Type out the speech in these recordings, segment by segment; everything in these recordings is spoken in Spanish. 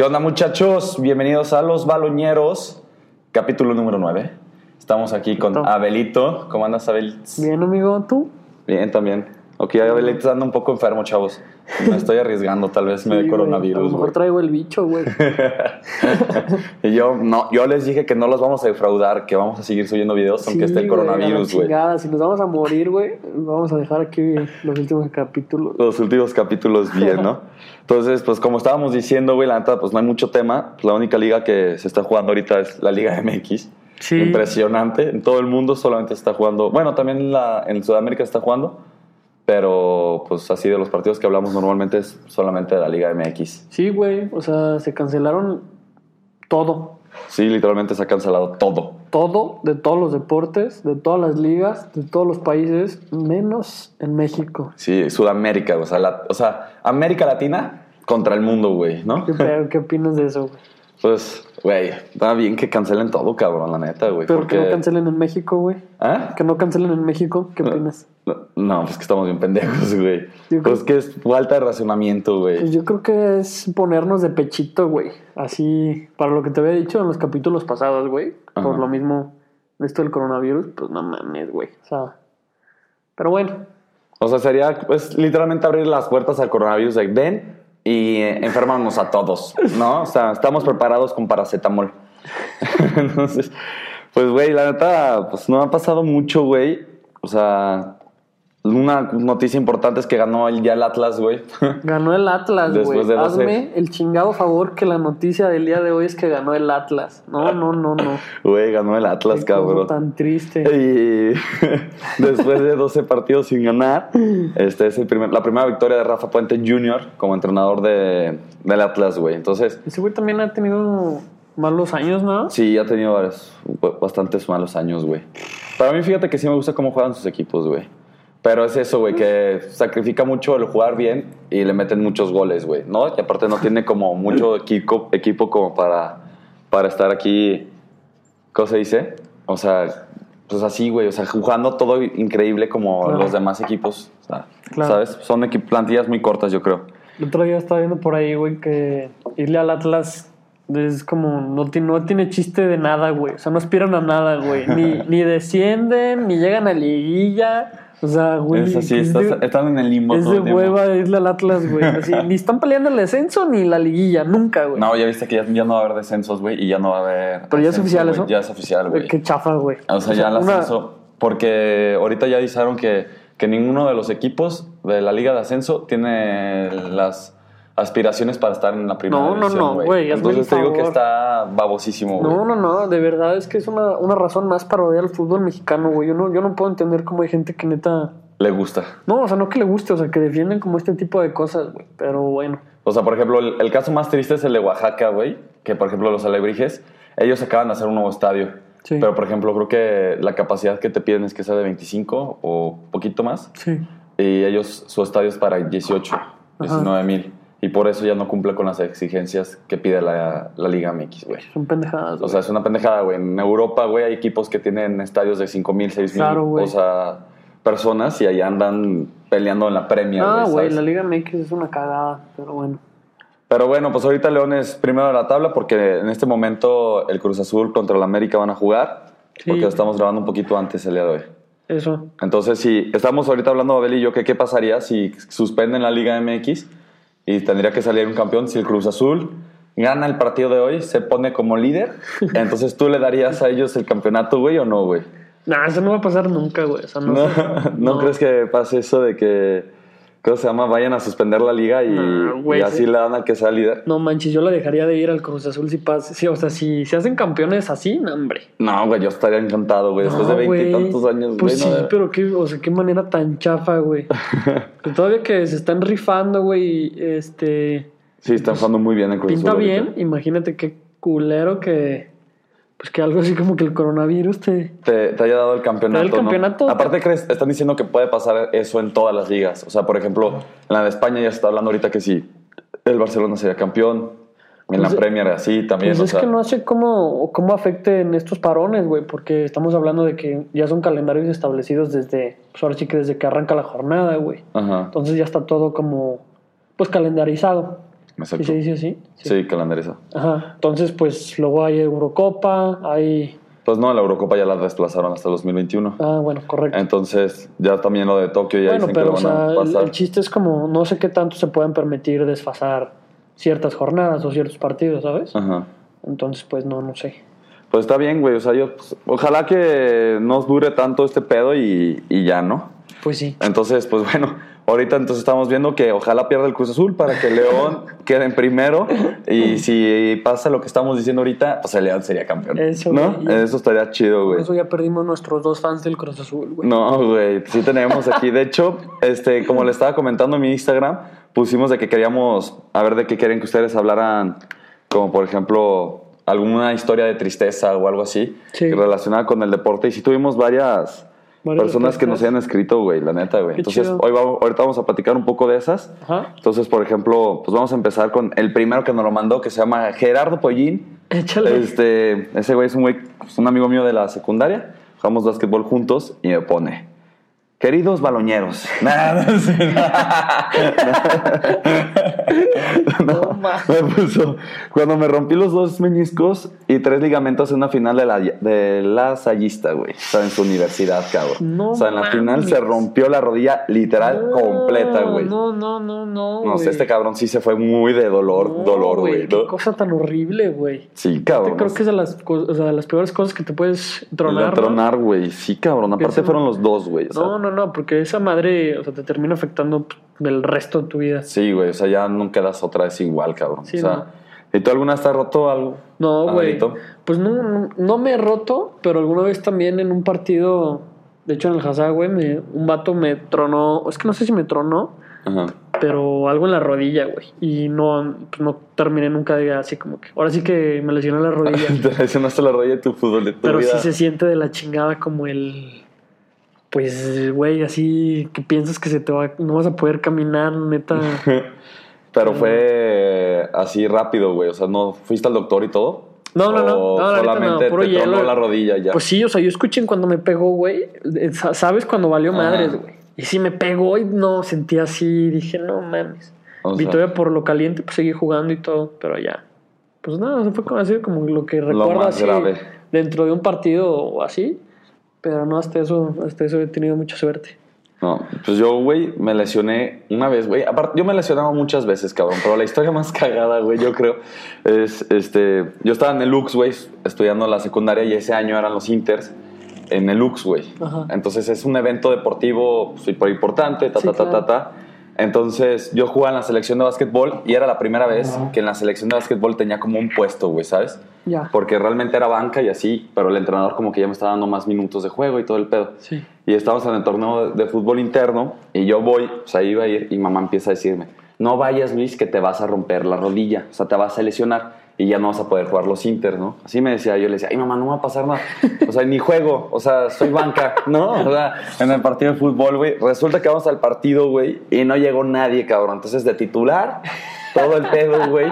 ¿Qué onda muchachos? Bienvenidos a Los Baloñeros, capítulo número 9. Estamos aquí con. Abelito. ¿Cómo andas, Abel? Bien, amigo, ¿tú? Bien, también. Ok, Abelito anda un poco enfermo, chavos. Me estoy arriesgando, tal vez me dé Sí, güey. A coronavirus. lo mejor traigo el bicho, güey. y yo, no, yo les dije que no los vamos a defraudar, que vamos a seguir subiendo videos aunque Sí, esté el coronavirus, güey. Si nos vamos a morir, güey, vamos a dejar aquí los últimos capítulos. Los últimos capítulos bien, ¿no? Entonces, pues como estábamos diciendo, güey, la neta, pues no hay mucho tema. Pues, la única liga que se está jugando ahorita es la Liga MX. Sí. Impresionante. En todo el mundo solamente se está jugando. Bueno, también en, la, en Sudamérica se está jugando. Pero, pues así de los partidos que hablamos normalmente es solamente de la Liga MX. Sí, güey, o sea, se cancelaron todo. Sí, literalmente se ha cancelado todo. Todo de todos los deportes, de todas las ligas, de todos los países, menos en México. Sí, Sudamérica, o sea, la- o sea, América Latina contra el mundo, güey, ¿no? ¿Qué? ¿Qué opinas de eso, güey? Pues, güey, está bien que cancelen todo, cabrón, la neta, güey. Pero porque... que no cancelen en México, güey. ¿Ah? Que no cancelen en México, ¿qué opinas? No, No, pues que estamos bien pendejos, güey. Creo- Pues que es falta de racionamiento, Pues güey. yo creo que es ponernos de pechito, güey. Así, para lo que te había dicho en los capítulos pasados, güey. Por lo mismo, esto del coronavirus, pues no mames, güey. O sea, pero bueno, O sea, sería, pues, literalmente abrir las puertas al coronavirus de ven y eh, enfermarnos a todos, ¿no? O sea, estamos preparados con paracetamol. Entonces, pues, güey, la neta, pues no ha pasado mucho, güey. O sea, una noticia importante es que ganó el, ya el Atlas, güey. ganó el Atlas, güey. De 12. Hazme el chingado favor que la noticia del día de hoy es que ganó el Atlas. No, no, no, no. Güey, ganó el Atlas, Qué cabrón. tan triste. Y después de 12 partidos sin ganar, este es el primer, la primera victoria de Rafa Puente Jr. como entrenador de, del Atlas, güey. Entonces, Ese güey también ha tenido malos años, ¿no? sí, ha tenido varios- bastantes malos años, güey. Para mí, fíjate que sí me gusta cómo juegan sus equipos, güey. Pero es eso, güey, que sacrifica mucho el jugar bien y le meten muchos goles, güey, ¿no? Y aparte no tiene como mucho equipo, equipo como para, para estar aquí, ¿cómo se dice? O sea, pues así, güey, o sea, jugando todo increíble como Claro. los demás equipos, o sea, Claro. ¿sabes? Son plantillas muy cortas, yo creo. El otro día estaba viendo por ahí, güey, que irle al Atlas es como, no, tiene- no tiene chiste de nada, güey. O sea, no aspiran a nada, güey. Ni, ni descienden, ni llegan a liguilla. O sea, güey. es así, es estás- de, están en el limbo. es todo de el hueva irle al Atlas, güey. Así, ni están peleando el descenso ni la liguilla, nunca, güey. No, ya viste que ya, ya no va a haber descensos, güey, y ya no va a haber... Pero ya es oficial güey. eso. Ya es oficial, güey. Qué chafa, güey. O sea, ya el una- ascenso. Porque ahorita ya avisaron que, que ninguno de los equipos de la Liga de Ascenso tiene las aspiraciones para estar en la primera No, no, división, no, güey, hazme Entonces el te digo que favor. está babosísimo, güey. No, no, no, de verdad es que es una, una razón más para odiar al fútbol mexicano, güey. Yo no, yo no puedo entender cómo hay gente que neta. Le gusta. No, o sea, no que le guste, o sea, que defienden como este tipo de cosas, güey. Pero bueno. O sea, por ejemplo, el, el caso más triste es el de Oaxaca, güey. Que, por ejemplo, los alebrijes, ellos acaban de hacer un nuevo estadio. Sí. Pero, por ejemplo, creo que la capacidad que te piden es que sea de 25 o poquito más. Sí. Y ellos, su estadio es para 18, 19 mil. Y por eso ya no cumple con las exigencias que pide la, la Liga MX, güey. Son pendejadas, O güey. sea, es una pendejada, güey. En Europa, güey, hay equipos que tienen estadios de 5 mil, 6 mil. Claro, güey. O sea, personas y ahí andan peleando en la Premier, ah, güey, la Liga MX es una cagada, pero bueno. Pero bueno, pues ahorita León es primero de la tabla porque en este momento el Cruz Azul contra el América van a jugar. Sí. Porque lo estamos grabando un poquito antes el día de hoy. Eso. Entonces, si estamos ahorita hablando, Abel y yo, que qué pasaría si suspenden la Liga MX y tendría que salir un campeón si el Cruz Azul gana el partido de hoy, se pone como líder. Entonces, ¿tú le darías a ellos el campeonato, güey, o no, güey? Nah, eso no va a pasar nunca, güey. O sea, no, ¿No, sé. ¿No crees que pase eso de que, ¿cómo se llama? Vayan a suspender la liga y, No, güey, y así sí. le dan al que sea líder. No manches, yo la dejaría de ir al Cruz Azul si pasa. Sí, o sea, si se hacen campeones así, no, hombre. No, güey, yo estaría encantado, güey. Después No, de güey. veintitantos años, Pues güey. sí, no- pero qué, o sea, qué manera tan chafa, güey. Que todavía que se están rifando, güey, este. Sí, están jugando muy bien el Cruz Pinta Azul bien, ahorita. imagínate qué culero que. Pues que algo así como que el coronavirus te. Te, te haya dado el campeonato. El ¿no? campeonato. Aparte, crees, están diciendo que puede pasar eso en todas las ligas. O sea, por ejemplo, en la de España ya se está hablando ahorita que sí, el Barcelona sería campeón. En Pues, la Premier así también. Pues o es sea, que no sé cómo, cómo afecten estos parones, güey, porque estamos hablando de que ya son calendarios establecidos desde, pues ahora sí que desde que arranca la jornada, güey. Ajá. Entonces ya está todo como, pues calendarizado. ¿Sí Exacto. se dice así? Sí, calendariza. Ajá. Entonces, pues luego hay Eurocopa, hay. Pues no, la Eurocopa ya la desplazaron hasta 2021. Ah, bueno, correcto. Entonces, ya también lo de Tokio ya bueno, dicen pero o que lo van sea, a el, pasar. el chiste es como no sé qué tanto se pueden permitir desfasar ciertas jornadas o ciertos partidos, ¿sabes? Ajá. Entonces, pues no, no sé. Pues está bien, güey. O sea, yo, pues, ojalá que no dure tanto este pedo y, y ya, ¿no? Pues sí. Entonces, pues bueno, ahorita entonces estamos viendo que ojalá pierda el Cruz Azul para que León quede en primero. Y si pasa lo que estamos diciendo ahorita, pues el León sería campeón. Eso, ¿No? güey, ya. Eso estaría chido, Por güey. eso ya perdimos nuestros dos fans del Cruz Azul, güey. No, güey, sí tenemos aquí. De hecho, este, como le estaba comentando en mi Instagram, pusimos de que queríamos, a ver de qué quieren que ustedes hablaran, como por ejemplo, alguna historia de tristeza o algo así, Sí. relacionada con el deporte. Y sí tuvimos varias, Personas que nos hayan escrito, güey, la neta, güey. Entonces, chido. hoy vamos, ahorita vamos a platicar un poco de esas. Ajá. Entonces, por ejemplo, pues vamos a empezar con el primero que nos lo mandó, que se llama Gerardo Pollín. Échale. Este, ese güey es un güey, es un amigo mío de la secundaria. Jugamos básquetbol juntos y me pone. Queridos baloñeros. Nada, no sé. No, ma. Me puso. Cuando me rompí los dos meniscos y tres ligamentos en una final de la, de la Sallista, güey. O sea, en su universidad, cabrón. No o sea, en la mames. final se rompió la rodilla literal completa, güey. No, no, no, no. No sé, este cabrón sí se fue muy de dolor, dolor, güey. Qué cosa tan horrible, güey. Sí, cabrón. Yo creo que es de las, o sea, de las peores cosas que te puedes tronar. Tronar, güey. Sí, cabrón. Aparte fueron los dos, güey. o sea, No, no, no, porque esa madre, o sea, te termina afectando del resto de tu vida. Sí, güey. O sea, ya no quedas otra vez igual, cabrón. Sí, o sea, no. ¿y tú alguna vez te has roto algo? No, güey. Pues no, no, no me he roto, pero alguna vez también en un partido, de hecho en el Hazard, güey, un vato me tronó, es que no sé si me tronó, Ajá. pero algo en la rodilla, güey. Y no, pues no terminé nunca de así como que. Ahora sí que me lesioné la rodilla. Te lesionaste la rodilla de tu fútbol de tu pero vida. sí se siente de la chingada como el. Pues, güey, así que piensas que se te va. No vas a poder caminar, neta. Pero fue así rápido, güey. O sea, ¿no fuiste al doctor y todo? No, no, no. ¿O No, solamente no, puro te hielo. la rodilla ya. Pues sí, o sea, yo escuché cuando me pegó, güey. eh, sa- ¿Sabes cuando valió madres, güey? Y sí me pegó y no, sentí así. Dije, no mames. O sea, todavía por lo caliente, pues seguí jugando y todo, pero ya. Pues nada, o sea, fue como, así como lo que Lo recuerdo más así grave. dentro de un partido o así. Pero no, hasta eso, hasta eso he tenido mucha suerte. No, pues yo, güey, me lesioné una vez, güey. Aparte, yo me lesionaba muchas veces, cabrón. Pero la historia más cagada, güey, yo creo, es, este... Yo estaba en el Lux, güey, estudiando la secundaria y ese año eran los Inters en el Lux, güey. Entonces es un evento deportivo súper importante, ta, Sí, ta, ta, claro. ta, ta. Entonces yo jugaba en la selección de básquetbol y era la primera vez que en la selección de básquetbol tenía como un puesto, güey, ¿sabes? Ya. Porque realmente era banca y así, pero el entrenador como que ya me estaba dando más minutos de juego y todo el pedo. Sí. Y estábamos en el torneo de fútbol interno y yo voy, o sea, iba a ir y mamá empieza a decirme, no vayas Luis que te vas a romper la rodilla, o sea, te vas a lesionar y ya no vas a poder jugar los Inter, ¿no? Así me decía, yo le decía, ay mamá, no me va a pasar nada, o sea, ni juego, o sea, soy banca, ¿no? O sea, en el partido de fútbol, güey, resulta que vamos al partido, güey, y no llegó nadie, cabrón, entonces de titular, todo el pedo, güey.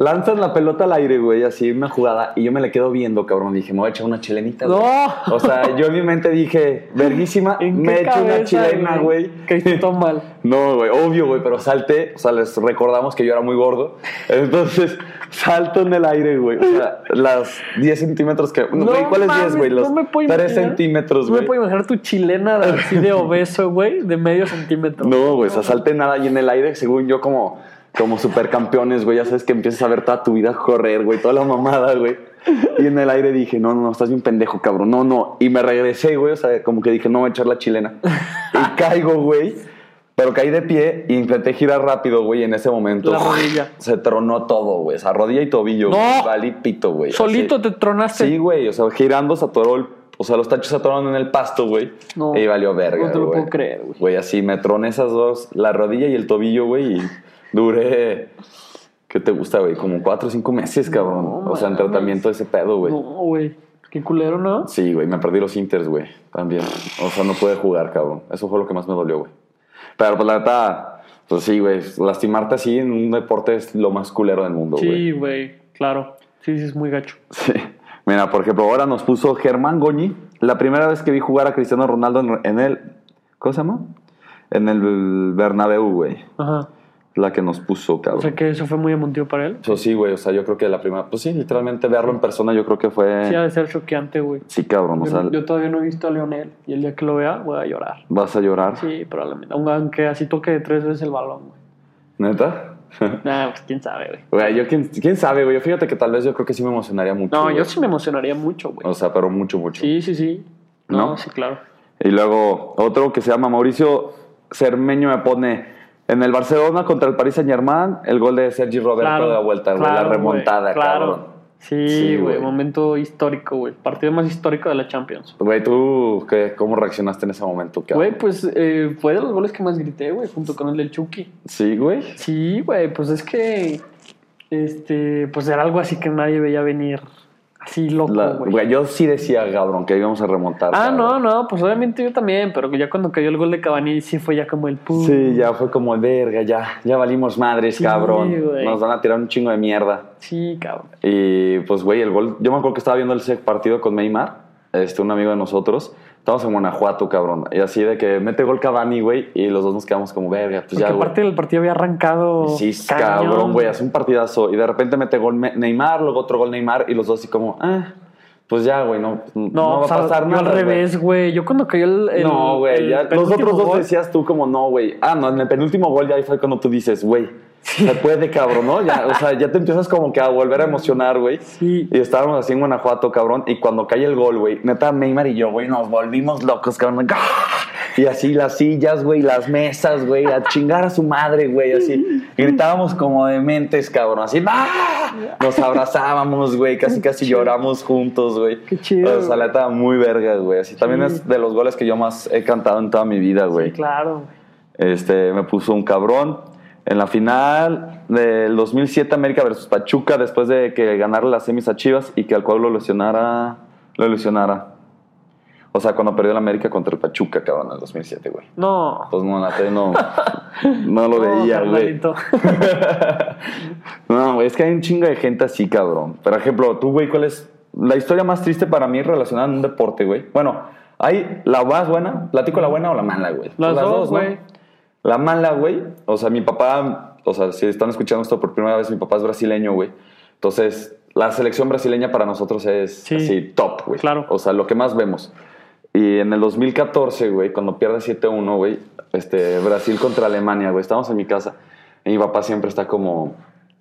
Lanzan la pelota al aire, güey, así una jugada, y yo me le quedo viendo, cabrón. Dije, me voy a echar una chilenita, güey. ¡No! O sea, yo en mi mente dije, verguísima, ¿En me echo una chilena, güey. Que hiciste todo mal. No, güey, obvio, güey, pero salté, o sea, les recordamos que yo era muy gordo. Entonces, salto en el aire, güey. O sea, las 10 centímetros que. No güey, ¿cuáles 10, mames, güey? Los no me puedo 3 imaginar. centímetros, No me güey. puedo imaginar tu chilena así de obeso, güey, de medio centímetro. No, güey, o sea, salté nada y en el aire, según yo, como, como supercampeones, güey. Ya sabes que empiezas a ver toda tu vida correr, güey, toda la mamada, güey. Y en el aire dije, no, no, no, estás bien pendejo, cabrón. No, no. Y me regresé, güey, o sea, como que dije, no voy a echar la chilena. Y caigo, güey. Pero caí de pie y intenté girar rápido, güey, en ese momento. La rodilla. Se tronó todo, güey. O sea, rodilla y tobillo. ¡No! güey. Valí pito, güey. Solito así. te tronaste. Sí, güey. O sea, girando se atoró el... O sea, los tachos se atoraron en el pasto, güey. No. Y valió verga, No te lo puedo creer, güey. Güey, así me troné esas dos, la rodilla y el tobillo, güey, y duré... ¿Qué te gusta, güey? Como cuatro o cinco meses, cabrón. No, o sea, en tratamiento de ese pedo, güey. No, güey. Qué culero, ¿no? Sí, güey, me perdí los inters, güey, también. O sea, no pude jugar, cabrón. Eso fue lo que más me dolió, güey. Pero, pues, la neta, pues sí, güey, lastimarte así en un deporte es lo más culero del mundo, güey. Sí, güey. Claro. Sí, sí, es muy gacho. Sí. Mira, por ejemplo, ahora nos puso Germán Goñi. La primera vez que vi jugar a Cristiano Ronaldo en, en el... ¿Cómo se llama? En el Bernabéu, güey. Ajá. La que nos puso, O cabrón. sea que eso fue muy emotivo para él. Eso sí, güey, o sea, yo creo que la primera, pues sí, literalmente verlo en persona yo creo que fue... Sí, ha de ser choqueante, güey. Sí, cabrón, o Yo, sea, yo todavía no he visto a Leonel y el día que lo vea voy a llorar. vas a llorar. Sí, probablemente. Aunque así toque tres veces el balón, güey. ¿Neta? Nah, pues quién sabe, güey. Güey, yo quién, quién sabe, güey. Fíjate que tal vez yo creo que sí me emocionaría mucho. No, güey. yo sí me emocionaría mucho, güey. O sea, pero mucho, mucho. Sí, sí, sí. No, ¿No? sí, claro. Y luego otro que se llama Mauricio Cermeño me pone en el Barcelona contra el Paris Saint Germain el gol de Sergi Roberto Claro, de la vuelta, güey, claro, la remontada, güey, claro. cabrón. Sí, Sí, güey, güey. momento histórico, güey. Partido más histórico de la Champions. Güey, ¿tú qué, cómo reaccionaste en ese momento? Güey, pues eh, fue de los goles que más grité, güey, junto con el del Chucky. Sí, güey. Sí, güey, pues es que. Este, pues era algo así que nadie veía venir. Así loco, güey. Yo sí decía, cabrón, que íbamos a remontar. Ah, cabrón. no, no, pues obviamente yo también, pero ya cuando cayó el gol de Cavani sí fue ya como el pum. Sí, ya fue como, verga, ya, ya valimos madres, Sí, cabrón. güey. Nos van a tirar un chingo de mierda. Sí, cabrón. Y pues, güey, el gol. Yo me acuerdo que estaba viendo ese partido con Neymar, este, un amigo de nosotros. Estábamos en Guanajuato, cabrón. Y así de que mete gol Cavani, güey, y los dos nos quedamos como, verga, pues Porque ya, aparte del partido había arrancado. Sí, cañón. cabrón, güey, hace un partidazo. Y de repente mete gol Neymar, luego otro gol Neymar, y los dos así como, ah, pues ya, güey, no, no, No, va pues, a pasar yo nada. al güey. revés, güey. Yo cuando cayó el. el- no, güey, el ya. Los otros dos decías tú como, no, güey. Ah, no, en el penúltimo gol ya ahí fue cuando tú dices, güey, se puede, cabrón, ¿no? Ya, o sea, ya te empiezas como que a volver a emocionar, güey. Sí. Y estábamos así en Guanajuato, cabrón. Y cuando cae el gol, güey, neta, Neymar y yo, güey, nos volvimos locos, cabrón. ¡Ah! Y así las sillas, güey, las mesas, güey, a chingar a su madre, güey, así. Gritábamos como dementes, cabrón, así. ¡ah! Nos abrazábamos, güey, casi casi lloramos juntos, güey. Qué chido, O sea, la neta, muy verga, güey. Así también es de los goles que yo más he cantado en toda mi vida, güey. Sí, claro, güey. Este, me puso un cabrón. En la final del 2007 América versus Pachuca, después de que ganara las semis a Chivas y que al cual lo lesionara, lo lesionara. O sea, cuando perdió la América contra el Pachuca, cabrón, en el 2007, güey. No. Pues no, la no, no lo No, veía, güey. No, güey, es que hay un chingo de gente así, cabrón. Por ejemplo, tú, güey, ¿cuál es la historia más triste para mí relacionada a un deporte, güey? Bueno, hay la más buena, platico la buena o la mala, güey. Las dos, ¿no? La mala, güey, o sea, mi papá, o sea, si están escuchando esto por primera vez, mi papá es brasileño, güey. Entonces, la selección brasileña para nosotros es Sí. así, top, güey. Claro. O sea, lo que más vemos. Y en el 2014, güey, cuando pierde 7-1, güey, este, Brasil contra Alemania, güey, estamos en mi casa. Y mi papá siempre está como...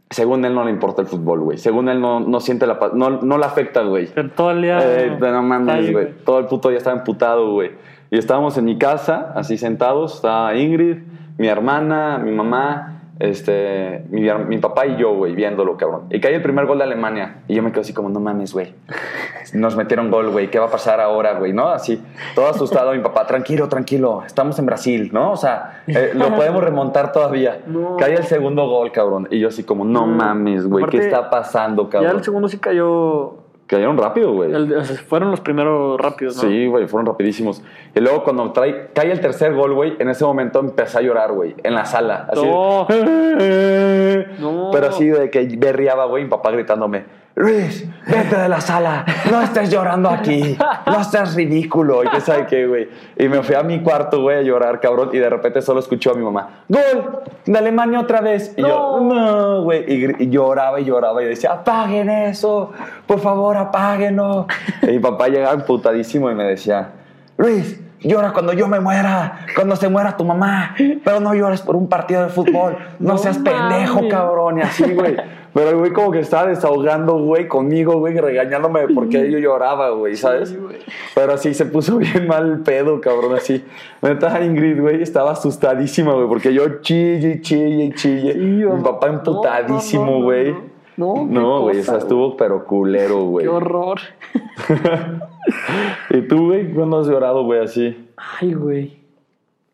Según él no le importa el fútbol, güey. Según él no, no siente la... pa- No, no le afecta, güey. Pero todo el día. Eh, no mames, ahí, güey. Todo el puto día estaba emputado, güey. Y estábamos en mi casa, así sentados. Estaba Ingrid, mi hermana, mi mamá, este, mi, mi papá y yo, güey, viéndolo, cabrón. Y cae el primer gol de Alemania. Y yo me quedo así como, no mames, güey. Nos metieron gol, güey. ¿Qué va a pasar ahora, güey? ¿No? Así, todo asustado mi papá. Tranquilo, tranquilo. Estamos en Brasil, ¿no? O sea, eh, lo podemos remontar todavía. No. Cae el segundo gol, cabrón. Y yo así como, no mames, güey. ¿Qué está pasando, Ya cabrón? el segundo sí cayó. Cayeron rápido, güey. el- o sea, fueron los primeros rápidos, ¿no? Sí, güey, fueron rapidísimos. Y luego cuando trae, cae el tercer gol, güey, en ese momento empecé a llorar, güey, en la sala. Así No. de- No. Pero así de que berriaba, güey, mi papá gritándome, Luis, vete de la sala, no estés llorando aquí, no estés ridículo, y qué sabe qué, güey. Y me fui a mi cuarto, güey, a llorar, cabrón, y de repente solo escuchó a mi mamá, ¡Gol! ¡De Alemania otra vez! Y yo, No. no, güey, y lloraba y lloraba y decía, apaguen eso, por favor, apáguenlo. y mi papá llegaba emputadísimo y me decía, Luis, llora cuando yo me muera, cuando se muera tu mamá, pero no llores por un partido de fútbol, no, No seas pendejo, cabrón, y así, güey. Pero el güey como que estaba desahogando, güey, conmigo, güey, regañándome porque yo lloraba, güey, ¿sabes? Sí, güey. Pero así se puso bien mal el pedo, cabrón, así. Neta, Ingrid, güey, estaba asustadísima, güey, porque yo chille chille chille. Sí, Mi papá emputadísimo, no, no, güey. No, no, güey, sea, estuvo pero culero, güey. Qué horror. ¿Y tú, güey, cuándo has llorado, güey, así? Ay, güey.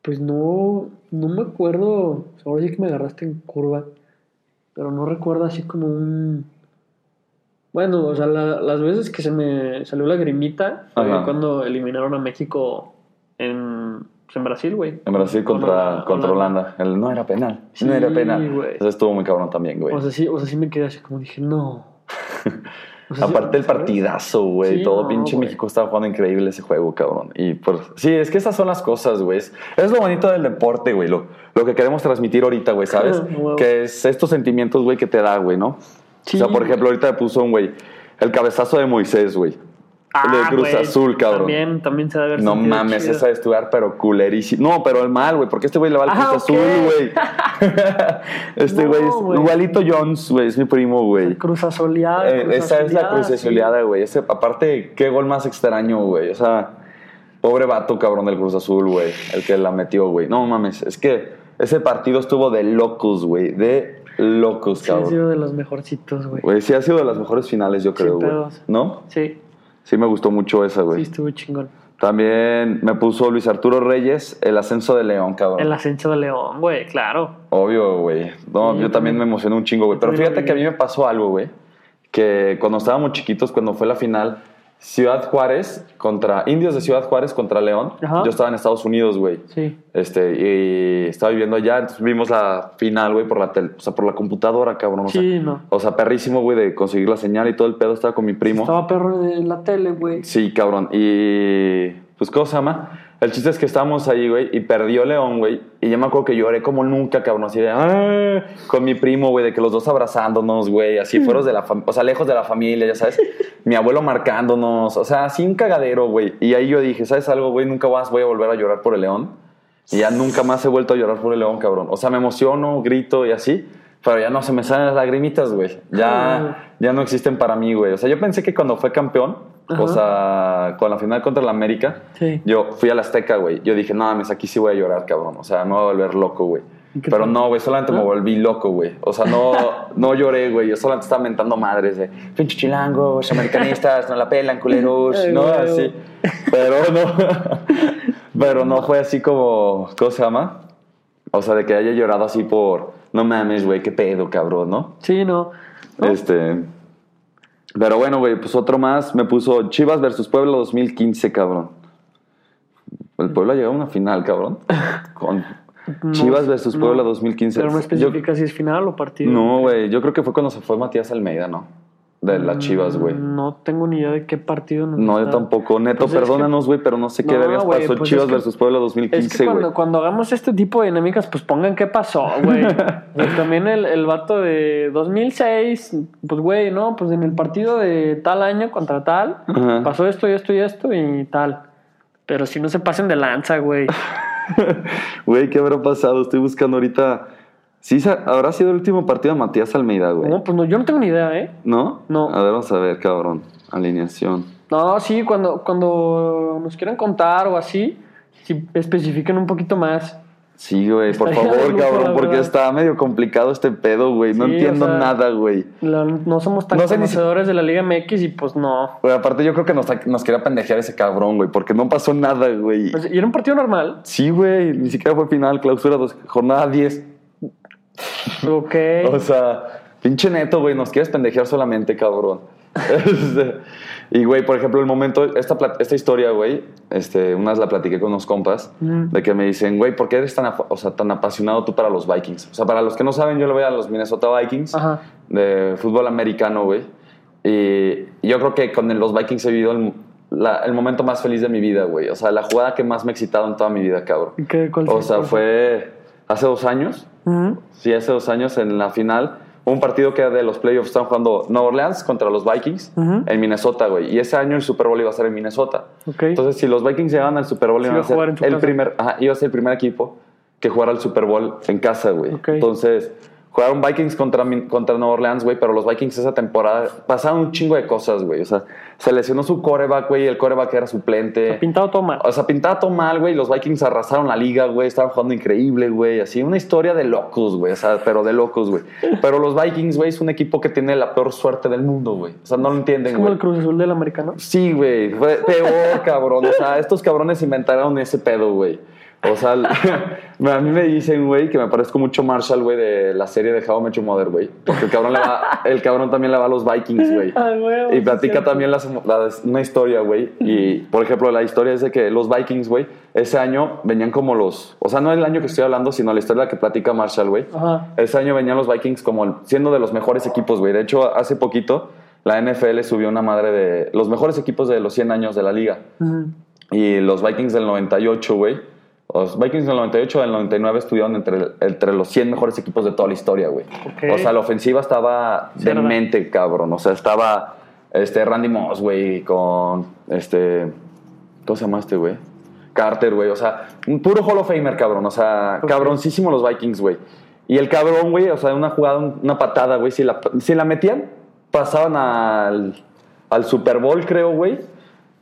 Pues no, no me acuerdo. Ahora sí que me agarraste en curva. Pero no recuerdo así como un. Bueno, o sea, la- las veces que se me salió la grimita fue cuando eliminaron a México en, pues, en Brasil, güey. En Brasil Con contra, Holanda- contra Holanda. El, no era penal. Sí, no era penal. Eso estuvo muy cabrón también, güey. O sea, sí, o sea, sí me quedé así como dije, no. O sea, Aparte el partidazo, güey. Sí, Todo no, pinche. México estaba jugando increíble ese juego, cabrón. Y por... Sí, es que esas son las cosas, güey. Es, lo bonito del deporte, güey. Lo, lo que queremos transmitir ahorita, güey, ¿sabes? Que es estos sentimientos, güey, que te da, güey, ¿no? Sí. O sea, por ejemplo, ahorita puso un güey. El cabezazo de Moisés, güey. El de Cruz Ah, güey, Azul, cabrón. También, también se debe haber No mames, chido. esa de estudiar, pero culerísimo. No, pero el mal, güey, porque este güey le va al Ah, Cruz ok. Azul, güey. este No, güey es igualito Jones, güey, es mi primo, güey. Cruz Azuleada. Eh, Cruz esa es la cruz sí. azuleada, güey. Ese, aparte, qué gol más extraño, güey. O sea, pobre vato, cabrón, del Cruz Azul, güey. El que la metió, güey. No mames, es que ese partido estuvo de locos, güey. De locos, Sí, ha cabrón. sido de los mejorcitos, güey. Güey, sí ha sido de las mejores finales, yo creo, güey. ¿No? Sí, Sí me gustó mucho esa, sí, güey. estuvo chingón. También me puso Luis Arturo Reyes, el ascenso de León, cabrón. El ascenso de León, güey, claro. Obvio, güey. No, Sí, yo también me emocioné un chingo, güey. Pero fíjate que a mí me pasó algo, güey. Que cuando estábamos chiquitos, cuando fue la final, Ciudad Juárez contra Indios de Ciudad Juárez contra León. Ajá. Yo estaba en Estados Unidos, güey. Sí. Este, y estaba viviendo allá, entonces vimos la final, güey, por la tel- o sea, por la computadora, cabrón. O sea, Sí, no. o sea, perrísimo, güey, de conseguir la señal y todo el pedo. Estaba con mi primo. Estaba perro de la tele, güey. Sí, cabrón. Y pues, ¿cómo se llama? El chiste es que estábamos ahí, güey, y perdió León, güey. Y yo me acuerdo que lloré como nunca, cabrón, así de, "Ah", con mi primo, güey, de que los dos abrazándonos, güey, así fueros de la familia, o sea, lejos de la familia, ya sabes. mi abuelo marcándonos, o sea, así un cagadero, güey. Y ahí yo dije, ¿sabes algo, güey? Nunca más voy a volver a llorar por el León. Y ya nunca más he vuelto a llorar por el León, cabrón. O sea, me emociono, grito y así. Pero ya no se me salen las lagrimitas, güey. Ya, ya no existen para mí, güey. O sea, yo pensé que cuando fue campeón, o sea, con la final contra el América, Sí. yo fui a la Azteca, güey. Yo dije, no mames, aquí sí voy a llorar, cabrón. O sea, me voy a volver loco, güey. ¿Y qué Pero no, güey, solamente me ¿No? volví loco, güey. O sea, no, no lloré, güey. Yo solamente estaba mentando madres de pinche chilangos, americanistas, no la pelan, culeros, Ay, no, güey. así. Pero no, pero no fue así como, ¿cómo se llama? O sea, de que haya llorado así por, no mames, güey, qué pedo, cabrón, ¿no? Sí, no. ¿No? Este. Pero bueno, güey, pues otro más me puso Chivas versus Puebla 2015, cabrón. El Puebla llegó a una final, cabrón. Con No, Chivas versus no. Puebla 2015. Pero no Yo- especifica si es final o partido. no, güey, yo creo que fue cuando se fue Matías Almeida, ¿no? De las Chivas, güey. No tengo ni idea de qué partido nos No, yo tampoco. Neto, Pues es que- perdónanos, güey, pero no sé qué No, vergas pasó pues Chivas es que- versus Puebla Es 2015, que güey. cuando, cuando hagamos este tipo de dinámicas, pues pongan qué pasó, güey. Sea, también el, el vato de 2006, pues güey, ¿no? Pues en el partido de tal año contra tal, Ajá. pasó esto y esto y esto y tal. Pero si no se pasen de lanza, güey. Güey, ¿qué habrá pasado? Estoy buscando ahorita. Sí, habrá sido el último partido de Matías Almeida, güey. No, pues no, yo no tengo ni idea, ¿eh? ¿No? No. A ver, vamos a ver, cabrón. Alineación. No, sí, cuando, cuando nos quieran contar o así, si especifiquen un poquito más. Sí, güey, por favor, lujo, cabrón, porque está medio complicado este pedo, güey. No Sí, entiendo o sea, nada, güey. No somos tan No ni si- conocedores de la Liga MX y pues no. Güey, aparte yo creo que nos, nos quería pendejear ese cabrón, güey, porque no pasó nada, güey. Pues, y era un partido normal. Sí, güey, ni siquiera fue final, clausura dos, jornada 10. Ok. O sea, pinche neto, güey, nos quieres pendejear solamente, cabrón. Este, y, güey, por ejemplo, el momento, esta, esta historia, güey, este, una vez la platiqué con unos compas, Ujú. de que me dicen, güey, ¿por qué eres tan, o sea, tan apasionado tú para los Vikings? O sea, para los que no saben, yo le voy a los Minnesota Vikings Ajá. de fútbol americano, güey. Y yo creo que con los Vikings he vivido el, la- el momento más feliz de mi vida, güey. O sea, la jugada que más me ha excitado en toda mi vida, cabrón. ¿Y qué- cuál O sea, ¿Cuál fue hace dos años. Ujú. Sí, hace dos años en la final. Un partido que era de los playoffs estaban jugando Nueva Orleans contra los Vikings en Minnesota, güey. Y ese año el Super Bowl iba a ser en Minnesota. Ok. Entonces, si los Vikings llegaban al Super Bowl, iban iba a ser el casa. primer, ajá, iba a ser el primer equipo que jugara el Super Bowl en casa, güey. Entonces, jugaron Vikings contra, contra Nueva Orleans, güey, pero los Vikings esa temporada pasaron un chingo de cosas, güey. O sea, se lesionó su coreback, güey, y el coreback era suplente. Pintado todo mal. O sea, pintaba todo mal, güey. Los Vikings arrasaron la liga, güey. Estaban jugando increíble, güey. Así, una historia de locos, güey. O sea, pero de locos, güey. Pero los Vikings, güey, es un equipo que tiene la peor suerte del mundo, güey. O sea, no lo entienden, como güey. el Cruz Azul del americano. Sí, güey. Fue peor, cabrón. O sea, estos cabrones inventaron ese pedo, güey. O sea, a mí me dicen, güey, que me parezco mucho Marshall, güey, de la serie de How I Met Your Mother, güey. Porque el cabrón, le va, el cabrón también le va a los Vikings, güey. Ah, güey, Y platica también las- las- una historia, güey. Y, por ejemplo, la historia es de que los Vikings, güey, ese año venían como los... O sea, no el año que estoy hablando, sino la historia que platica Marshall, güey. Ajá. Ese año venían los Vikings como siendo de los mejores equipos, güey. De hecho, hace poquito la NFL subió una madre de los mejores equipos de los 100 años de la liga. Y los Vikings del 98, güey. Los Vikings del 98 y del 99 estuvieron entre, entre los 100 mejores equipos de toda la historia, güey. O sea, la ofensiva estaba Sí, ¿verdad? demente, cabrón. O sea, estaba este, Randy Moss, güey, con este... ¿Cómo se llama este, güey? Carter, güey. O sea, un puro Hall of Famer, cabrón. O sea, Ok. cabroncísimo los Vikings, güey. Y el cabrón, güey, o sea, una jugada, una patada, güey. Si la, si la metían, pasaban al, al Super Bowl, creo, güey.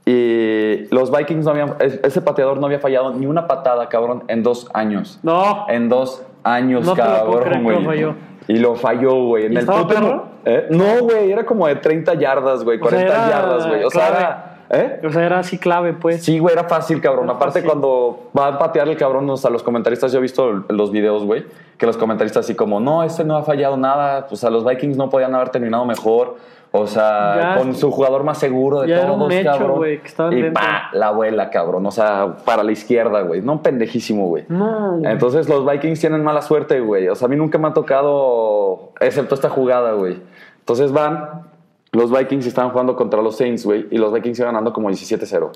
Y los Vikings no habían. es- Ese pateador no había fallado ni una patada, cabrón, en dos años. No. En dos años, No cabrón, güey. Y lo falló, güey. En ¿Y el estaba? ¿Eh? No, güey, era como de 30 yardas, güey, O sea, 40 era yardas, güey. O sea, era. ¿Eh? O sea, era así clave, pues. Sí, güey, era fácil, cabrón. Era Aparte, fácil. cuando va a patear el cabrón, o sea, los comentaristas, yo he visto los videos, güey, que los comentaristas así como, no, este no ha fallado nada, o sea, los Vikings no podían haber terminado mejor, o sea, Ya- con su jugador más seguro de ya era todos, un hecho, cabrón. que y pa, la abuela, cabrón, o sea, para la izquierda, güey, no pendejísimo, güey. No. Entonces los Vikings tienen mala suerte, güey. O sea, a mí nunca me ha tocado, excepto esta jugada, güey. Entonces van, los Vikings estaban jugando contra los Saints, güey, y los Vikings iban ganando como 17-0.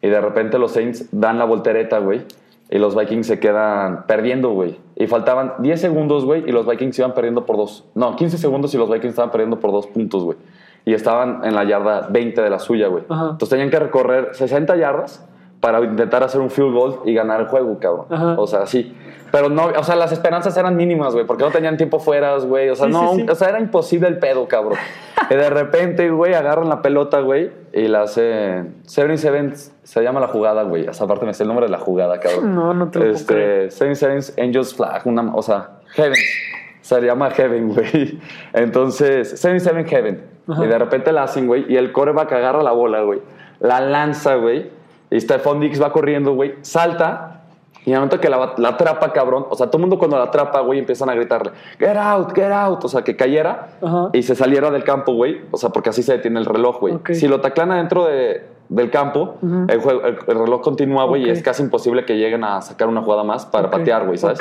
Y de repente los Saints dan la voltereta, güey, y los Vikings se quedan perdiendo, güey. Y faltaban 10 segundos, güey, y los Vikings iban perdiendo por dos. No, 15 segundos y los Vikings estaban perdiendo por dos puntos, güey. Y estaban en la yarda 20 de la suya, güey. Entonces tenían que recorrer 60 yardas para intentar hacer un field goal y ganar el juego, cabrón. Ajá. O sea, sí. Pero no, o sea, las esperanzas eran mínimas, güey, porque no tenían tiempo fuera, güey. O sea, Sí, no, sí, sí. o sea, era imposible el pedo, cabrón. y de repente, güey, agarran la pelota, güey, y la hacen. Seven Seven se llama la jugada, güey. Esa parte me sé el nombre de la jugada, cabrón. No, no te lo puedo Este, Seven Sevens Angels Flag, una, o sea, Heaven. Se llama Heaven, güey. Entonces, Seven Seven Heaven. Ajá. Y de repente la hacen, güey, y el coreback agarra la bola, güey. La lanza, güey. Y Stephon Dix va corriendo, güey. Salta. Y en el momento que la, la atrapa, cabrón. O sea, todo el mundo cuando la atrapa, güey, empiezan a gritarle: Get out, get out. O sea, que cayera Ajá. y se saliera del campo, güey. O sea, porque así se detiene el reloj, güey. Si lo taclan adentro de, del campo, el, juego- el- el reloj continúa, güey, y es casi imposible que lleguen a sacar una jugada más para patear, güey, ¿sabes?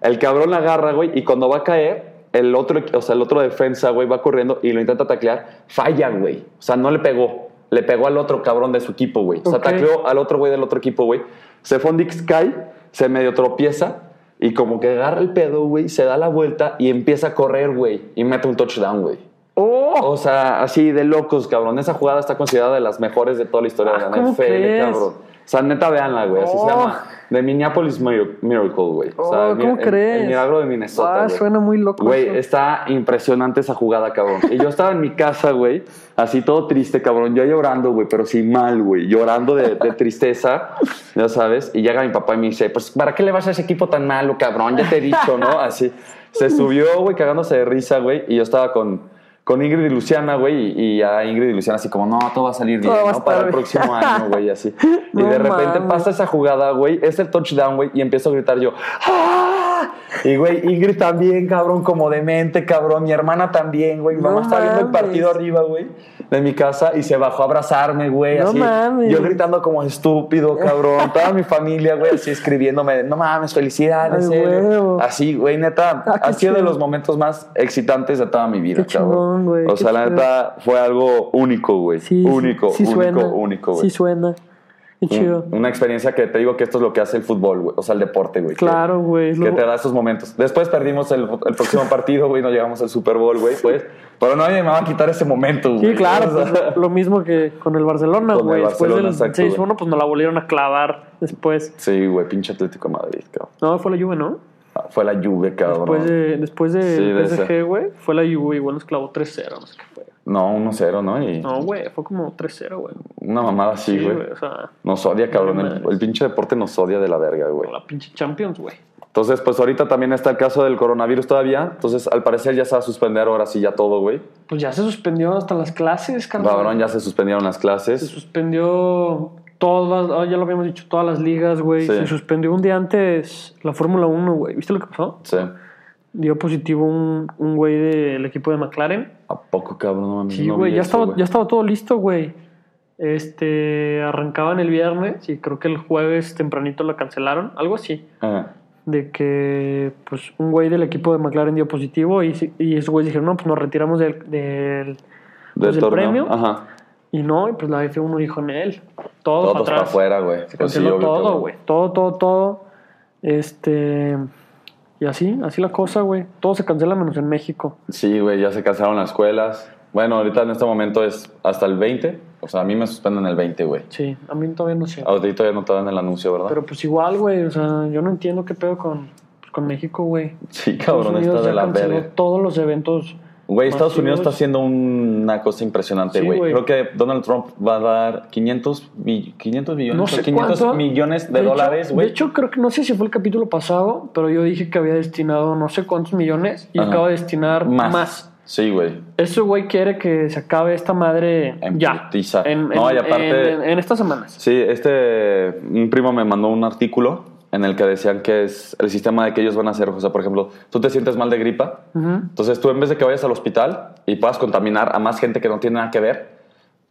El cabrón la agarra, güey, y cuando va a caer, el otro, o sea, el otro defensa, güey, va corriendo y lo intenta taclear, falla, güey. O sea, no le pegó. Le pegó al otro cabrón de su equipo, güey. O sea, tacleó al otro güey del otro equipo, güey. Stephon Dix cae, se medio tropieza y como que agarra el pedo, güey, se da la vuelta y empieza a correr, güey, y mete un touchdown, güey. ¡Oh! O sea, así de locos, cabrón. Esa jugada está considerada de las mejores de toda la historia Ah, de la ¿cómo NFL, cabrón. O sea, neta, véanla, güey. Así Oh. se llama. The Minneapolis Mir- Miracle, güey. O sea, Oh, el, ¿cómo el- crees? El milagro de Minnesota, Ah, suena muy loco Güey, está impresionante esa jugada, cabrón. Y yo estaba en mi casa, güey, así todo triste, cabrón. Yo llorando, güey, pero sí mal, güey. Llorando de, de tristeza, ya sabes. Y llega mi papá y me dice, pues, ¿para qué le vas a ese equipo tan malo, cabrón? Ya te he dicho, ¿no? Así. Se subió, güey, cagándose de risa, güey. Y yo estaba con, con Ingrid y Luciana, güey. Y, a Ingrid y Luciana así como, no, todo va a salir bien, ¿no? Para el próximo año, güey, así. Y de repente pasa esa jugada, güey. Es el touchdown, güey. Y empiezo a gritar yo, ¡Ah! Y, güey, Ingrid también, cabrón, como demente, cabrón. Mi hermana también, güey. Mi No mamá está viendo el partido arriba, güey, de mi casa y se bajó a abrazarme, güey. No así. mames. Yo gritando como estúpido, cabrón. Toda mi familia, güey, así escribiéndome, no mames, felicidades. Ay, eh". Así, güey, neta, Ah, ha sido de los momentos más excitantes de toda mi vida, Qué cabrón. chingón, güey, O sea, la neta fue algo único, güey. Sí, único, sí, sí único, suena. único, güey. Sí suena. Qué chido. Un- una experiencia que te digo que esto es lo que hace el fútbol, güey. O sea, el deporte, güey. Claro, güey. Que, lo- te da esos momentos. Después perdimos el, el próximo partido, güey. No llegamos al Super Bowl, güey. Pues. Pero nadie me va a quitar ese momento, güey. Sí, claro, O sea, pues, lo mismo que con el Barcelona, güey. Después del exacto, 6-1, pues nos la volvieron a clavar después. Sí, güey. Pinche Atlético de Madrid, cabrón. No, fue la Juve, ¿no? Ah, Fue la lluvia, cabrón. Después de, después de Sí, PSG, güey, fue la Juve, igual nos clavó 3-0, no sé qué fue. No, 1-0, ¿no? Y No, güey, fue como 3-0, güey. una mamada así, Sí, güey. o sea, nos odia, cabrón. El, pinche deporte nos odia de la verga, güey. la pinche Champions, güey. Entonces, pues ahorita también está el caso del coronavirus todavía. Entonces, al parecer ya se va a suspender ahora sí ya todo, güey. Pues ya se suspendió hasta las clases, carnal. Cabrón, ya se suspendieron las Se clases. suspendió todas, ah, ya lo habíamos dicho, todas las ligas, güey. Sí. Se suspendió un día antes la Fórmula 1, güey. ¿Viste lo que pasó? Sí. Dio positivo un, un güey del equipo de McLaren. ¿A poco, cabrón? No Sí, no güey, ya, eso, estaba, güey. ya estaba todo listo, güey. Este, arrancaban el viernes y creo que el jueves tempranito lo cancelaron, algo así. Ajá. De que, pues, un güey del equipo de McLaren dio positivo y, y esos güeyes dijeron, no, pues nos retiramos del, del, Del Pues, el torneo. premio. Ajá. Y no, y pues la F1 dijo en él. Todo, Todos para afuera, güey. Se Pues canceló todo, güey. Todo, todo, todo. Este. Y así, así la cosa, güey. Todo se cancela menos en México. Sí, güey, ya se cancelaron las escuelas. Bueno, ahorita en este momento es hasta el 20. O sea, a mí me suspenden el 20, güey. Sí, a mí todavía no sé. Ahorita todavía no te dan el anuncio, ¿verdad? Pero pues igual, güey. O sea, yo no entiendo qué pedo con, con México, güey. sí, cabrón, está de la verga. todos los eventos. Güey, Estados Unidos está haciendo una cosa impresionante, güey. Creo que Donald Trump va a dar 500, bi- 500 billones, No o sé 500 cuánto. millones de, dólares, De güey. hecho, creo que no sé si fue el capítulo pasado, pero yo dije que había destinado no sé cuántos millones y Ajá. acaba de destinar Más. más. Sí, güey. Ese güey quiere que se acabe esta madre En ya. En, No, en- y aparte- en- en estas semanas. Sí, este, un primo me mandó un artículo en el que decían que es el sistema de que ellos van a hacer. O sea, por ejemplo, tú te sientes mal de gripa, Ujú. entonces tú en vez de que vayas al hospital y puedas contaminar a más gente que no tiene nada que ver,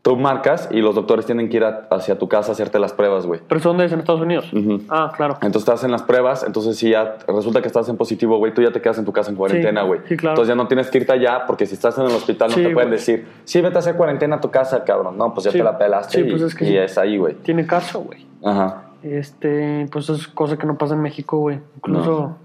tú marcas y los doctores tienen que ir a- hacia tu casa a hacerte las pruebas, güey. Pero ¿dónde es? En Estados Unidos. Ujú. Ah, claro. Entonces te hacen las pruebas, entonces si ya resulta que estás en positivo, güey, tú ya te quedas en tu casa en cuarentena, Sí, güey. sí, claro. Entonces ya no tienes que irte allá porque si estás en el hospital no Sí, te pueden decir, sí, vete a hacer cuarentena a tu casa, cabrón. No, pues ya Sí. te la pelaste Sí, y, pues es que y sí. es ahí, güey. Tiene caso, güey. Ajá. Este, pues es cosa que no pasa en México, güey. Incluso,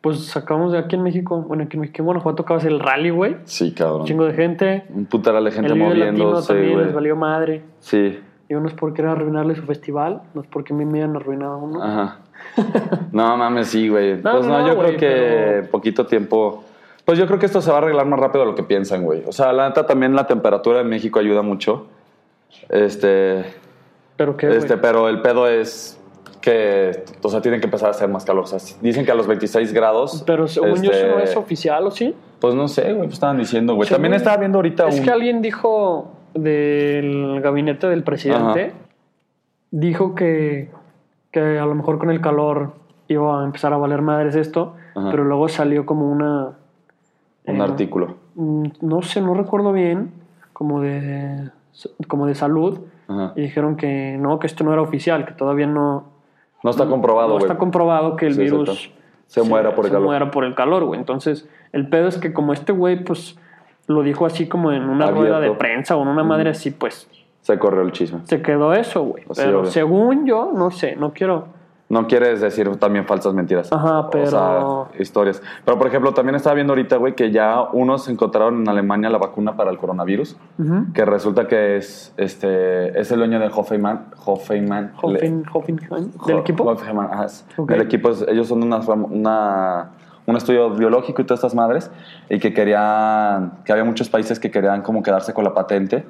pues sacamos de aquí en México, bueno, aquí en México, en Guanajuato acabas el rally, güey. Sí, cabrón. Un chingo de gente. Un putal de gente el moviéndose, también güey. les valió madre. Sí, Y uno es por querer arruinarle su festival, no es porque a mí me hayan arruinado uno. ajá. No mames, sí, güey. No, pues no, no, yo güey, creo que pero- poquito tiempo. Pues yo creo que esto se va a arreglar más rápido de lo que piensan, güey. O sea, la neta también la temperatura en México ayuda mucho. Este, Pero qué, güey. este, pero el pedo es que, o sea, tienen que empezar a hacer más calor. O sea, dicen que a los 26 grados. Pero según yo este, eso no es oficial, ¿o sí? Pues no sé, güey, pues estaban diciendo, güey. Según- También estaba viendo ahorita Es un. que alguien dijo del gabinete del presidente, Ajá. dijo que, que a lo mejor con el calor iba a empezar a valer madres esto, Ajá. pero luego salió como una... un eh, artículo. No sé, no recuerdo bien, como de, como de salud, Ajá. y dijeron que no, que esto no era oficial, que todavía no, No está comprobado, no está comprobado que el Sí, virus. Se muera por el se calor. muera por el calor, güey. Entonces, el pedo es que como este güey, pues, lo dijo así como en una rueda de prensa o en una madre así, pues, Se corrió el chisme. se quedó eso, güey. Pero obvio. según yo, no sé, no quiero... No quieres decir también falsas mentiras. Ajá, O pero- sea, historias. Pero, por ejemplo, también estaba viendo ahorita, güey, que ya unos encontraron en Alemania la vacuna para el coronavirus. Ujú. Que resulta que es este es el dueño de Hoffenheim. Hoffenheim. Hoffen- Hoffenheim, ¿Del equipo? Hoffenheim, ajá, es- Ok. Del equipo, es- ellos son una, una- un estudio biológico y todas estas madres. Y que querían, que había muchos países que querían como quedarse con la patente.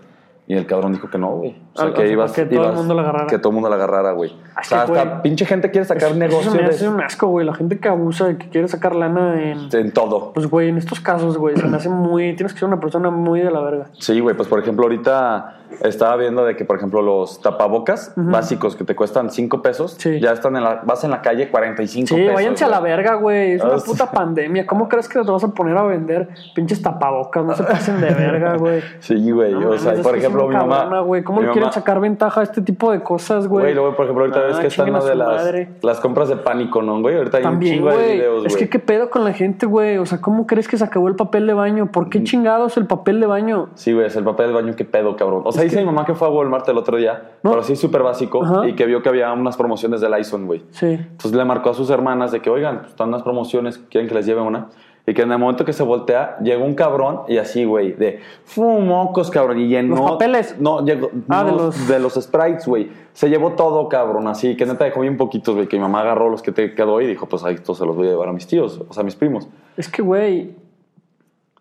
Y el cabrón dijo que no, güey. O sea, que o sea, ibas, que todo el mundo la agarrara. Que todo el mundo la agarrara, güey. O sea, sí, güey. hasta pinche gente quiere sacar Eso negocio me de, hace un asco, güey. La gente que abusa, que quiere sacar lana en... en todo. Pues, güey, en estos casos, güey, se me hace muy... Tienes que ser una persona muy de la verga. Sí, güey, pues por ejemplo, ahorita estaba viendo de que, por ejemplo, los tapabocas básicos que te cuestan 5 pesos, Sí. ya están en la, vas en la calle 45 Sí, pesos. váyanse a la verga, güey. Es una Ah, sí. puta pandemia. ¿Cómo crees que te vas a poner a vender pinches tapabocas? No se pasen de verga, güey. Sí, güey, No o sea, por que ejemplo, mi mamá. ¿Cómo le quieren sacar ventaja a este tipo de cosas, güey? Güey, luego, por ejemplo, ahorita Ah, ves que están lo de las, las compras de pánico, ¿no, güey? Ahorita hay un También, chingo de güey. videos, Es que qué pedo con la gente, güey. O sea, ¿cómo crees que se acabó el papel de baño? ¿Por qué chingados el papel de baño? Sí, güey, es el papel del baño, qué pedo, cabrón. O sea, dice mi mamá que fue a Walmart el otro día, No. pero sí súper básico, Ajá. y que vio que había unas promociones del Lyson, güey. Sí. Entonces le marcó a sus hermanas de que, oigan, pues, están unas promociones, quieren que les lleve una. Y que en el momento que se voltea, llegó un cabrón y así, güey, de fumocos, cabrón. Y llenó. ¿Los papeles? No, llegó. Ah, de no, los- de los sprites, güey. Se llevó todo, cabrón, así. Que neta dejó bien poquitos, güey. Que mi mamá agarró los que te quedó y dijo, pues ahí estos se los voy a llevar a mis tíos, o sea, a mis primos. Es que, güey,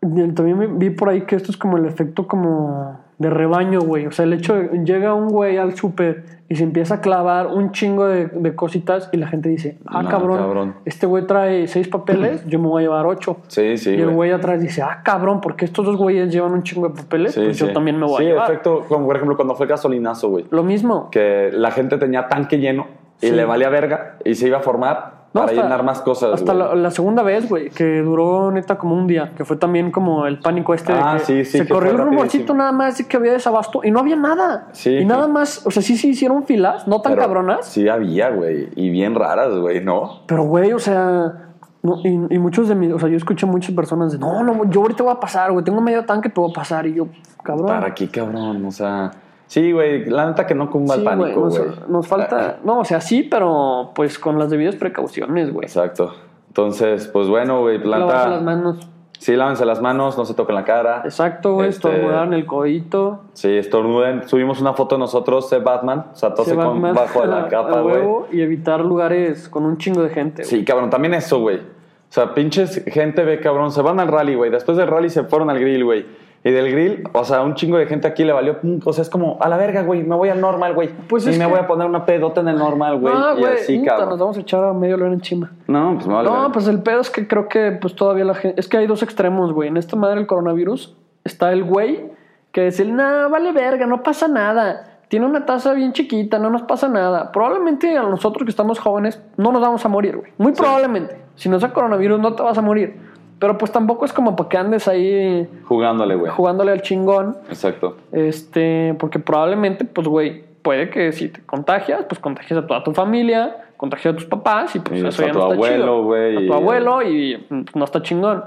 también vi por ahí que esto es como el efecto como de rebaño, güey. O sea, el hecho de llega un güey al súper y se empieza a clavar un chingo de, de cositas y la gente dice, ah, No, cabrón, cabrón. este güey trae seis papeles, yo me voy a llevar ocho. Sí, sí, y el güey. atrás dice, ah, cabrón, porque estos dos güeyes llevan un chingo de papeles, Sí, pues yo sí. también me voy Sí, a llevar. efecto, como por ejemplo cuando fue el gasolinazo, güey. Lo mismo. Que la gente tenía tanque lleno y Sí. le valía verga y se iba a formar No, para hasta- llenar más cosas. Hasta la, la segunda vez, güey, que duró neta como un día, que fue también como el pánico este de Ah, que sí, sí, se que corrió el rumorcito nada más de que había desabasto y no había nada. Sí, y que- nada más, o sea, sí se hicieron filas, no tan Pero cabronas, Sí había, güey. Y bien raras, güey, ¿no? pero güey, o sea, No, y, y muchos de mis, o sea, yo escucho muchas personas de, no, no, yo ahorita voy a pasar, güey, tengo medio tanque, pero voy a pasar. Y yo, cabrón. ¿Para qué, cabrón? O sea, sí, güey, la neta que no cumba Sí, el pánico, nos, güey. nos falta, no, o sea, sí, pero pues con las debidas precauciones, güey. Exacto. Entonces, pues bueno, güey, la Lavarse neta. las manos. Sí, lávense las manos, no se toquen la cara. Exacto, güey, Este- estornudar en el codito. Sí, estornuden. Subimos una foto de nosotros de Batman. O sea, tose se con, bajo de la capa, güey. y evitar lugares con un chingo de gente. Sí, cabrón, también eso, güey. O sea, pinches gente ve, cabrón, se van al rally, güey. Después del rally se fueron al grill, güey. Y del grill, o sea, un chingo de gente aquí le valió. O sea, es como, a la verga, güey, me voy al normal, güey. Pues y me que- voy a poner una pedota en el normal, güey. Ah, y güey, así, puta, cabrón. nos vamos a echar a medio león encima. No, pues me vale. No, pues el pedo es que creo que pues todavía la gente... Es que hay dos extremos, güey. En esta madre del coronavirus está el güey que dice, nah, vale verga, no pasa nada. Tiene una tasa bien chiquita, no nos pasa nada. Probablemente a nosotros que estamos jóvenes no nos vamos a morir, güey. Muy probablemente. Si no es el coronavirus no te vas a morir. Pero pues tampoco es como para que andes ahí Jugándole, güey. jugándole al chingón. Exacto. Este, porque probablemente, pues, güey, puede que si te contagias, pues contagias a toda tu familia, contagias a tus papás y pues Y eso a ya no está abuelo, chido. güey, A y- tu abuelo y mm, no está chingón.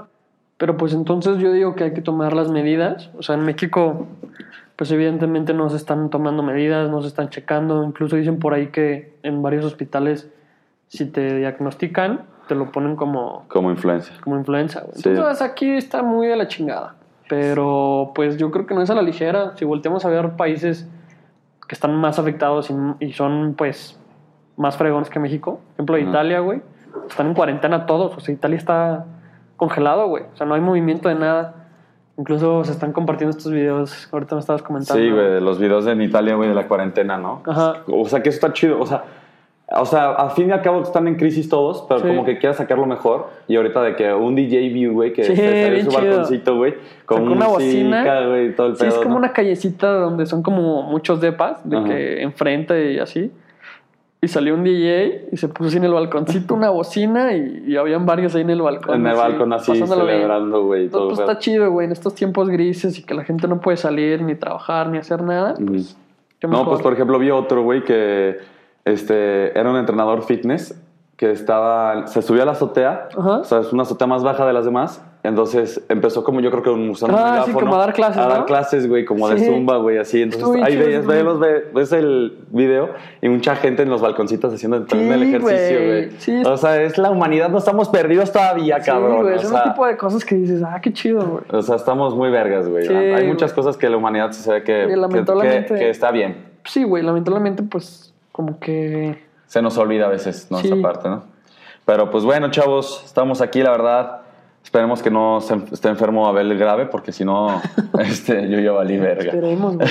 Pero pues entonces yo digo que hay que tomar las medidas. O sea, en México, pues evidentemente no se están tomando medidas, no se están checando. Incluso dicen por ahí que en varios hospitales, si te diagnostican, te lo ponen como Como influencia. como influenza, güey. Sí. Entonces aquí está muy de la chingada. Pero pues yo creo que no es a la ligera. Si volteamos a ver países que están más afectados y, y son pues más fregones que México, por ejemplo. Italia, güey, están en cuarentena todos. O sea, Italia está congelado, güey. O sea, no hay movimiento de nada. Incluso se están compartiendo estos videos. Ahorita me estabas comentando. Sí, güey, los videos en Italia, güey, de la cuarentena, ¿no? Ajá. O sea, que eso está chido. O sea, o sea, al fin y al cabo están en crisis todos, pero Sí. como que quiera sacarlo mejor. Y ahorita de que un DJ view, güey, que Sí, se salió su chido. balconcito, güey, con Sacó una bocina. güey, todo el Sí, pedo, es como ¿no? una callecita donde son como muchos depas, de Ajá. que enfrente y así. Y salió un DJ y se puso así en el balconcito una bocina y, y habían varios ahí en el balcón. En el balcón así, pasándolo bien. celebrando, güey, todo el pues está chido, güey, en estos tiempos grises y que la gente no puede salir, ni trabajar, ni hacer nada. Pues, qué No, pues por ejemplo vi otro güey que este, era un entrenador fitness que estaba, se subió a la azotea, Ajá. o sea, es una azotea más baja de las demás, entonces empezó como yo creo que usando un Ah, sí, como a dar clases, a dar ¿no? clases, güey, como de Sí. zumba, güey, así, entonces bien ahí chido ves, ese ves, el video y mucha gente en los balconcitos haciendo Sí, el ejercicio, güey. Sí, o sea, es la humanidad, no estamos perdidos todavía, Sí, cabrón. güey, o, es sea, un tipo de cosas que dices, ah, qué chido, güey. o sea, estamos muy vergas, güey. Hay muchas güey. cosas que la humanidad se ve que, que- que- que está bien. Sí, güey, lamentablemente, pues, como que. Se nos olvida a veces nuestra Sí. parte, ¿no? Pero pues bueno, chavos, estamos aquí, la verdad. Esperemos que no se esté enfermo Abel grave, porque si no, este, yo ya valí verga. Esperemos, güey.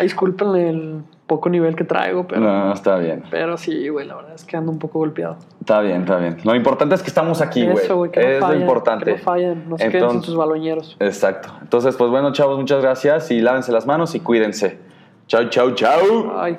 Disculpen el poco nivel que traigo, pero. No, está bien. Pero sí, güey, la verdad es que ando un poco golpeado. Está bien, está bien. Lo importante es que estamos aquí, güey. Eso, güey, que no Es fallen, lo importante. Que no fallen, no se queden sin Entonces- sus baloñeros. Exacto. Entonces, pues bueno, chavos, muchas gracias y lávense las manos y cuídense. Chau, chau, chau. Ay.